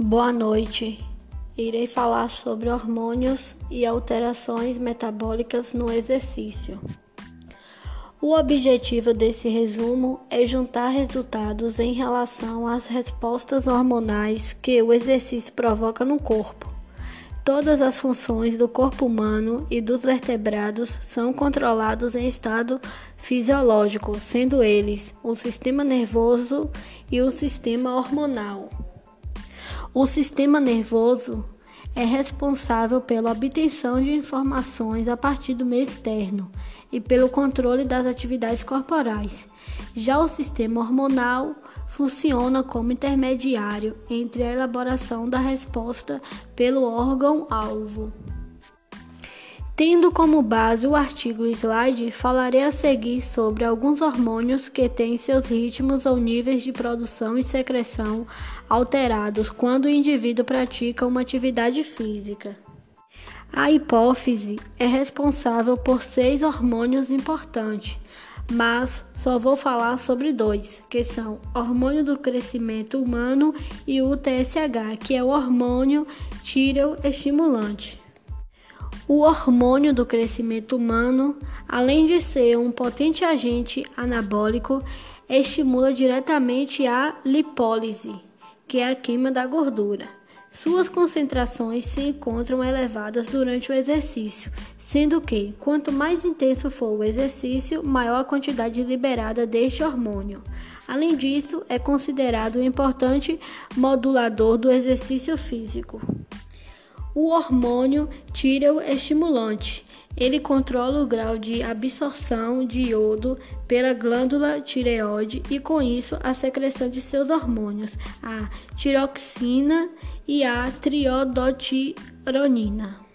Boa noite. Irei falar sobre hormônios e alterações metabólicas no exercício. O objetivo desse resumo é juntar resultados em relação às respostas hormonais que o exercício provoca no corpo. Todas as funções do corpo humano e dos vertebrados são controlados em estado fisiológico, sendo eles o sistema nervoso e o sistema hormonal. O sistema nervoso é responsável pela obtenção de informações a partir do meio externo e pelo controle das atividades corporais. Já o sistema hormonal funciona como intermediário entre a elaboração da resposta pelo órgão-alvo. Tendo como base o artigo slide, falarei a seguir sobre alguns hormônios que têm seus ritmos ou níveis de produção e secreção alterados quando o indivíduo pratica uma atividade física. A hipófise é responsável por seis hormônios importantes, mas só vou falar sobre dois, que são hormônio do crescimento humano e o TSH, que é o hormônio tireoestimulante. O hormônio do crescimento humano, além de ser um potente agente anabólico, estimula diretamente a lipólise, que é a queima da gordura. Suas concentrações se encontram elevadas durante o exercício, sendo que, quanto mais intenso for o exercício, maior a quantidade liberada deste hormônio. Além disso, é considerado um importante modulador do exercício físico. O hormônio tireoestimulante. Ele controla o grau de absorção de iodo pela glândula tireoide e, com isso, a secreção de seus hormônios, a tiroxina e a triodotironina.